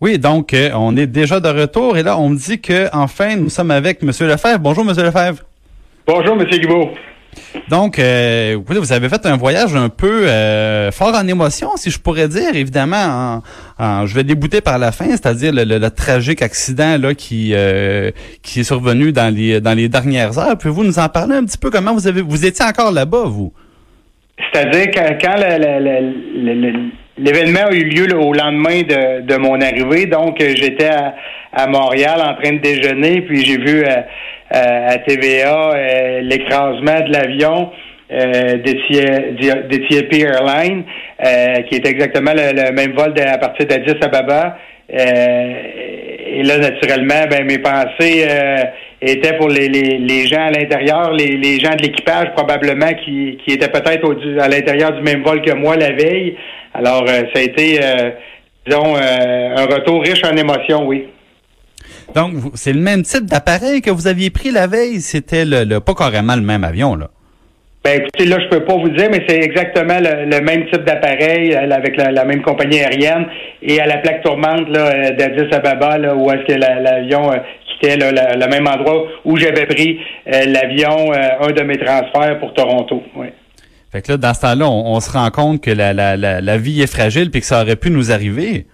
Oui, donc euh, on est déjà de retour et là on me dit que enfin nous sommes avec M. Lefebvre. Bonjour M. Lefebvre. Bonjour M. Guibault. Donc, euh, vous avez fait un voyage un peu euh, fort en émotion, si je pourrais dire. Évidemment, je vais débouter par la fin, c'est-à-dire le, tragique accident là qui qui est survenu dans les dans les dernières heures. Pouvez-vous nous en parler un petit peu? Comment vous avez vous étiez encore là-bas, vous? C'est-à-dire quand, quand L'événement a eu lieu au lendemain de, de, mon arrivée, donc euh, j'étais à, à, Montréal en train de déjeuner, puis j'ai vu euh, euh, à TVA l'écrasement de l'avion d'Ethiopian Airlines, qui est exactement le, même vol à partir d'Addis Ababa. Et là, naturellement, ben mes pensées étaient pour les, les, les gens à l'intérieur, les, les gens de l'équipage probablement qui, qui étaient peut-être à l'intérieur du même vol que moi la veille. Alors, euh, ça a été, euh, disons, euh, un retour riche en émotions, oui. Donc, c'est le même type d'appareil que vous aviez pris la veille? C'était le, pas carrément le même avion, là. Ben écoutez, là, je peux pas vous dire, mais c'est exactement le, même type d'appareil avec la, même compagnie aérienne et à la plaque tourmente là, d'Addis Ababa, là, où est-ce que l'avion quittait le même endroit où j'avais pris l'avion, un de mes transferts pour Toronto. Fait que là, dans ce temps-là, on, se rend compte que la, la, la, vie est fragile puis que ça aurait pu nous arriver.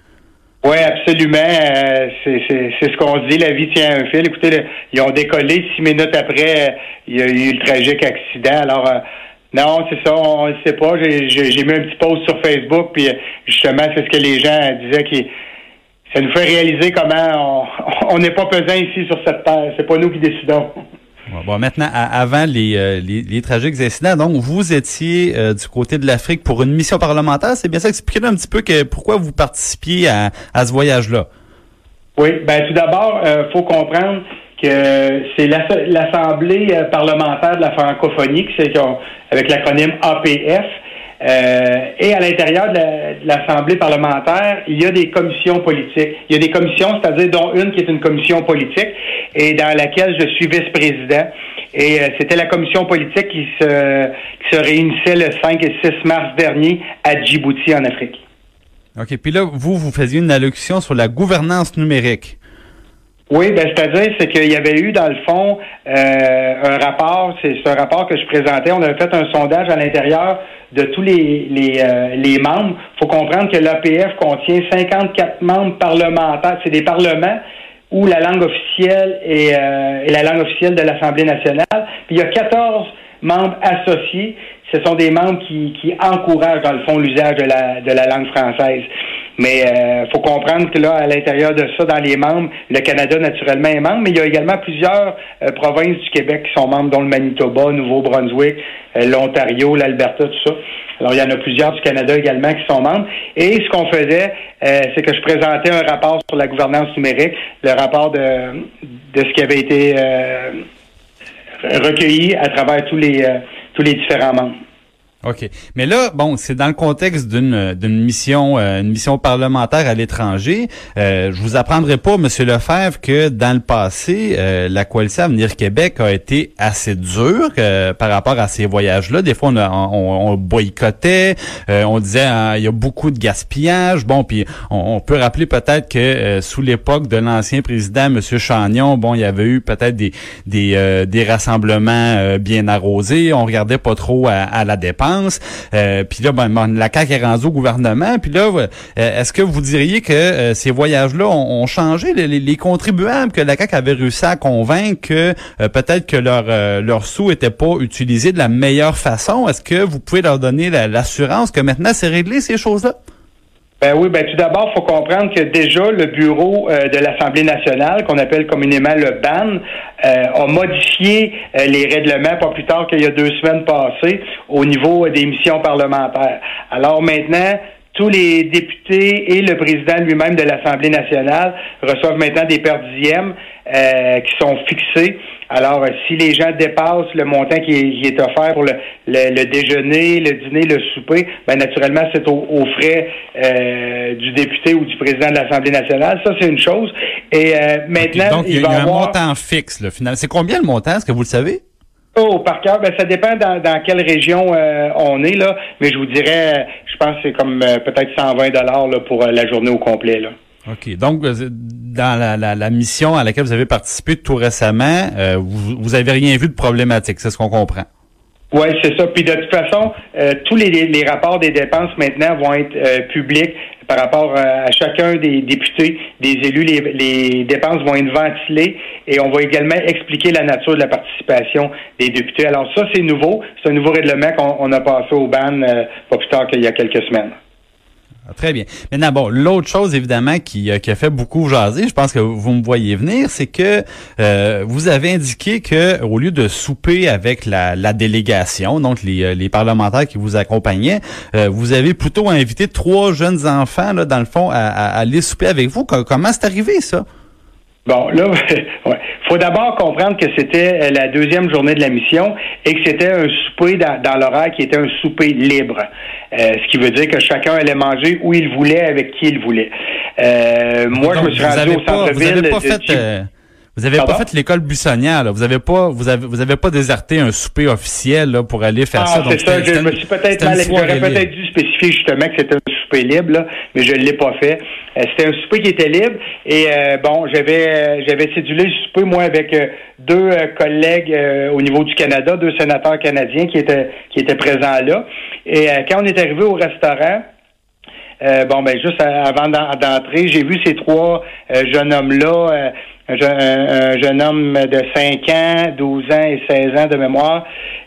Oui, absolument. Euh, c'est ce qu'on dit. La vie tient un fil. Écoutez, ils ont décollé six minutes après. Euh, il y a eu le tragique accident. Alors, euh, non, c'est ça. On ne sait pas. J'ai mis un petit post sur Facebook. Puis, justement, c'est ce que les gens disaient qui ça nous fait réaliser comment on n'est pas pesant ici sur cette terre. C'est pas nous qui décidons. Bon, maintenant, avant les, euh, les, les, tragiques incidents, donc vous étiez euh, du côté de l'Afrique pour une mission parlementaire. C'est bien ça. Expliquez-nous un petit peu que pourquoi vous participiez à, à ce voyage-là. Oui, ben tout d'abord, il euh, faut comprendre que c'est l'Assemblée parlementaire de la francophonie, c'est avec l'acronyme APF. Et à l'intérieur de l'Assemblée parlementaire, il y a des commissions politiques. Il y a des commissions, c'est-à-dire dont une qui est une commission politique et dans laquelle je suis vice-président. Et euh, c'était la commission politique qui se, qui se réunissait le 5 et 6 mars dernier à Djibouti, en Afrique. OK. Puis là, vous, vous faisiez une allocution sur la gouvernance numérique. Oui, ben, c'est-à-dire c'est qu'il y avait eu dans le fond euh, un rapport, c'est un rapport que je présentais. On avait fait un sondage à l'intérieur de tous les euh, membres. Il faut comprendre que l'APF contient 54 membres parlementaires. C'est des parlements où la langue officielle est, euh, est la langue officielle de l'Assemblée nationale. Puis il y a 14 membres associés. Ce sont des membres qui, qui encouragent, dans le fond, l'usage de la, de la langue française. Mais euh, faut comprendre que là, à l'intérieur de ça, dans les membres, le Canada, naturellement, est membre, mais il y a également plusieurs euh, provinces du Québec qui sont membres, dont le Manitoba, Nouveau-Brunswick, euh, l'Ontario, l'Alberta, tout ça. Alors, il y en a plusieurs du Canada également qui sont membres. Et ce qu'on faisait, c'est que je présentais un rapport sur la gouvernance numérique, le rapport de, de ce qui avait été recueilli à travers tous les, tous les différents. OK. Mais là, bon, c'est dans le contexte d'une d'une mission euh, une mission parlementaire à l'étranger. Euh, je vous apprendrai pas, Monsieur Lefebvre, que dans le passé, euh, la coalition Avenir Québec a été assez dure euh, par rapport à ces voyages-là. Des fois, on, on, on boycottait, on disait hein, il y a beaucoup de gaspillage. Bon, puis on, peut rappeler peut-être que sous l'époque de l'ancien président, Monsieur Chagnon, bon, il y avait eu peut-être des des, des rassemblements bien arrosés. On regardait pas trop à, à la dépense. Euh, puis là, ben, la CAQ est rendue au gouvernement. Puis là, euh, est-ce que vous diriez que euh, ces voyages-là ont, changé les, contribuables que la CAQ avait réussi à convaincre que peut-être que leur, leur sous n'était pas utilisé de la meilleure façon? Est-ce que vous pouvez leur donner l'assurance que maintenant c'est réglé ces choses-là? Ben oui, ben tout d'abord, faut comprendre que déjà le bureau euh, de l'Assemblée nationale, qu'on appelle communément le BAN, euh, a modifié euh, les règlements pas plus tard qu'il y a deux semaines passées au niveau des missions parlementaires. Alors maintenant, tous les députés et le président lui-même de l'Assemblée nationale reçoivent maintenant des pertes dixièmes euh, qui sont fixées. Alors, euh, si les gens dépassent le montant qui est, offert pour le, déjeuner, le dîner, le souper, ben naturellement, c'est aux frais euh, du député ou du président de l'Assemblée nationale. Ça, c'est une chose. Et maintenant, donc, il y a, un montant fixe, le final. C'est combien le montant? Est-ce que vous le savez? Oh, par cœur, ben ça dépend dans, quelle région on est là, mais je vous dirais, je pense que c'est comme peut-être 120 dollars pour la journée au complet là. OK. Donc, euh, dans la, la, mission à laquelle vous avez participé tout récemment, euh, vous, vous avez rien vu de problématique, c'est ce qu'on comprend. Oui, c'est ça. Puis de toute façon, euh, tous les, les, rapports des dépenses maintenant vont être publics par rapport à chacun des députés, des élus. Les, les, dépenses vont être ventilées et on va également expliquer la nature de la participation des députés. Alors ça, c'est nouveau. C'est un nouveau règlement qu'on a passé au ban pas plus tard qu'il y a quelques semaines. Ah, très bien. Maintenant, bon, l'autre chose évidemment qui, euh, qui, a fait beaucoup jaser, je pense que vous me voyez venir, c'est que euh, vous avez indiqué que au lieu de souper avec la, la délégation, donc les, euh, les, parlementaires qui vous accompagnaient, vous avez plutôt invité trois jeunes enfants, là, dans le fond, à, à aller souper avec vous. Comment c'est arrivé ça? Bon, là, ouais. faut d'abord comprendre que c'était euh, la deuxième journée de la mission et que c'était un souper dans, dans l'horaire qui était un souper libre. Euh, ce qui veut dire que chacun allait manger où il voulait, avec qui il voulait. Euh, moi, je me suis rendu au centre-ville. Vous avez pas fait l'école buissonnière, là. Vous avez pas, vous avez, vous avez pas déserté un souper officiel, là, pour aller faire ah, ça. c'est ça. Je me suis peut-être mal, j'aurais peut-être dû spécifier justement que c'était un souper mais je l'ai pas fait. Euh, c'était un souper qui était libre et euh, bon, j'avais, euh, j'avais cédulé le souper moi avec deux collègues au niveau du Canada, deux sénateurs canadiens qui étaient, qui étaient présents là. Et quand on est arrivé au restaurant. bon, ben juste avant d'entrer, j'ai vu ces trois jeunes hommes-là un, jeune homme de 5 ans, 12 ans et 16 ans de mémoire,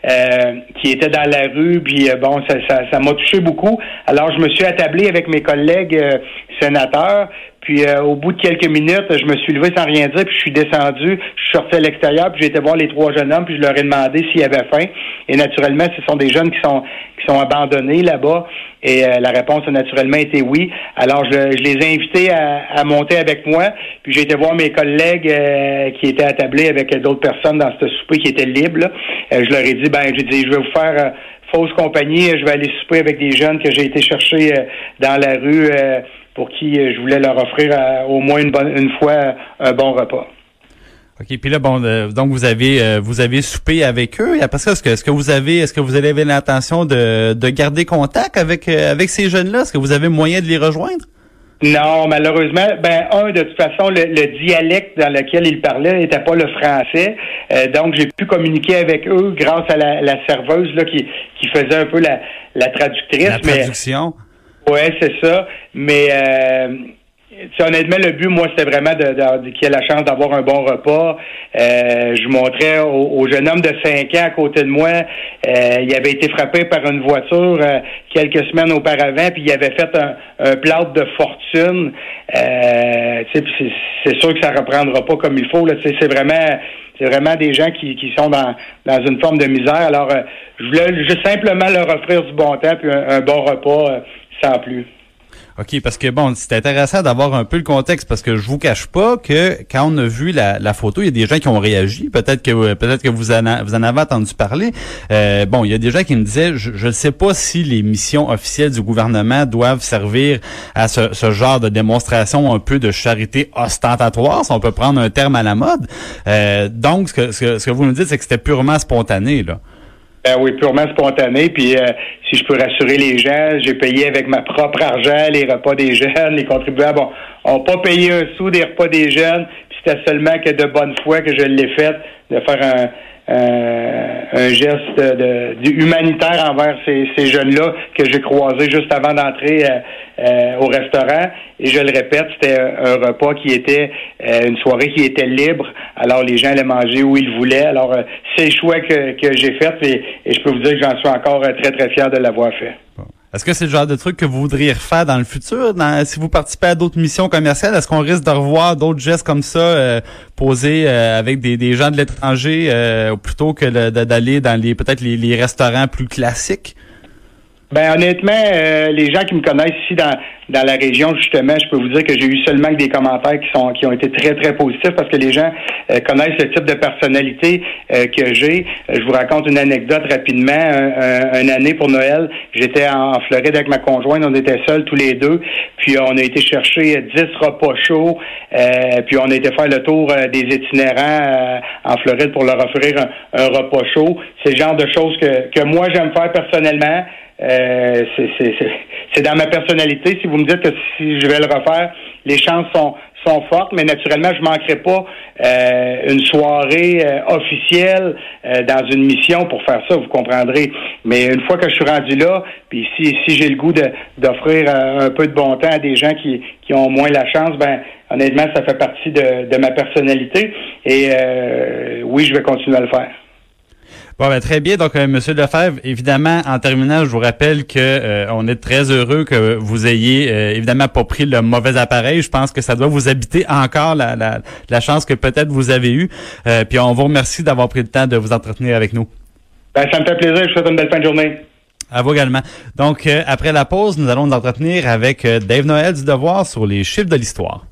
euh, qui était dans la rue, puis euh, bon, ça, ça, ça m'a touché beaucoup. Alors, je me suis attablé avec mes collègues euh, sénateurs, puis au bout de quelques minutes, je me suis levé sans rien dire, puis je suis descendu, je suis sorti à l'extérieur, puis j'ai été voir les trois jeunes hommes, puis je leur ai demandé s'ils avaient faim. Et naturellement, ce sont des jeunes qui sont qui sont abandonnés là-bas. Et la réponse a naturellement été oui. Alors, je, je les ai invités à, à monter avec moi, puis j'ai été voir mes collègues euh, qui étaient attablés avec d'autres personnes dans ce souper qui était libre. Euh, je leur ai dit, ben, j'ai dit, je vais vous faire euh, fausse compagnie, je vais aller souper avec des jeunes que j'ai été chercher dans la rue pour qui je voulais leur offrir au moins une, bonne, une fois un bon repas. OK, puis là bon donc vous avez vous avez soupé avec eux parce que est-ce que est-ce que vous avez est-ce que vous avez l'intention de, de garder contact avec avec ces jeunes-là? Est-ce que vous avez moyen de les rejoindre? Non, malheureusement, ben un de toute façon le, dialecte dans lequel ils parlaient n'était pas le français, euh, donc j'ai pu communiquer avec eux grâce à la, serveuse là qui, qui faisait un peu la, la traductrice. La traduction. Mais, ouais, c'est ça. Mais euh, honnêtement, le but, moi, c'était vraiment de, de, qu'il ait la chance d'avoir un bon repas. Euh, je montrais au, jeune homme de 5 ans à côté de moi, euh, il avait été frappé par une voiture quelques semaines auparavant, puis il avait fait un, un de fortune. c'est sûr que ça reprendra pas comme il faut. C'est vraiment c'est vraiment des gens qui, qui sont dans, dans une forme de misère. Alors, je voulais juste simplement leur offrir du bon temps puis un bon repas sans. OK, parce que bon, c'est intéressant d'avoir un peu le contexte parce que je vous cache pas que quand on a vu la, la photo, il y a des gens qui ont réagi. Peut-être que peut-être que vous en, vous en avez entendu parler. Euh, bon, il y a des gens qui me disaient, je ne sais pas si les missions officielles du gouvernement doivent servir à ce, ce, genre de démonstration un peu de charité ostentatoire, si on peut prendre un terme à la mode. Euh, donc, ce que, ce que, ce que vous nous dites, c'est que c'était purement spontané, là. Ben oui, purement spontané. Puis euh, si je peux rassurer les gens, j'ai payé avec ma propre argent les repas des jeunes. Les contribuables n'ont pas payé un sou des repas des jeunes. Puis c'était seulement que de bonne foi que je l'ai fait de faire un, euh, un geste de, humanitaire envers ces, ces jeunes-là que j'ai croisés juste avant d'entrer euh, euh, au restaurant. Et je le répète, c'était un repas qui était une soirée qui était libre. Alors les gens allaient manger où ils voulaient. Alors c'est le choix que, que j'ai fait et, et, je peux vous dire que j'en suis encore très très fier de l'avoir fait. Est-ce que c'est le genre de truc que vous voudriez refaire dans le futur? si vous participez à d'autres missions commerciales, est-ce qu'on risque de revoir d'autres gestes comme ça euh, posés euh, avec des, gens de l'étranger euh, plutôt que d'aller dans les peut-être les, restaurants plus classiques? Ben honnêtement, euh, les gens qui me connaissent ici dans, dans la région, justement, je peux vous dire que j'ai eu seulement des commentaires qui sont qui ont été très, très positifs parce que les gens euh, connaissent le type de personnalité euh, que j'ai. Je vous raconte une anecdote rapidement. Un, une année pour Noël, j'étais en Floride avec ma conjointe, on était seuls tous les deux, puis on a été chercher 10 repas chauds, puis on a été faire le tour des itinérants en Floride pour leur offrir un, un repas chaud. C'est le genre de choses que, que moi j'aime faire personnellement. Euh, c'est dans ma personnalité. Si vous me dites que si je vais le refaire, les chances sont, sont fortes, mais naturellement, je manquerai pas euh, une soirée euh, officielle dans une mission pour faire ça, vous comprendrez. Mais une fois que je suis rendu là, puis si, si j'ai le goût d'offrir un peu de bon temps à des gens qui, qui ont moins la chance, ben honnêtement, ça fait partie de, de ma personnalité. Et oui, je vais continuer à le faire. Bon, ben, très bien. Donc, euh, Monsieur Lefebvre, évidemment, en terminant, je vous rappelle que euh, on est très heureux que vous ayez euh, évidemment pas pris le mauvais appareil. Je pense que ça doit vous habiter encore la, la, la chance que peut-être vous avez eue. puis on vous remercie d'avoir pris le temps de vous entretenir avec nous. Ben, ça me fait plaisir. Je vous souhaite une belle fin de journée. À vous également. Donc, après la pause, nous allons nous entretenir avec Dave Noël du Devoir sur les chiffres de l'histoire.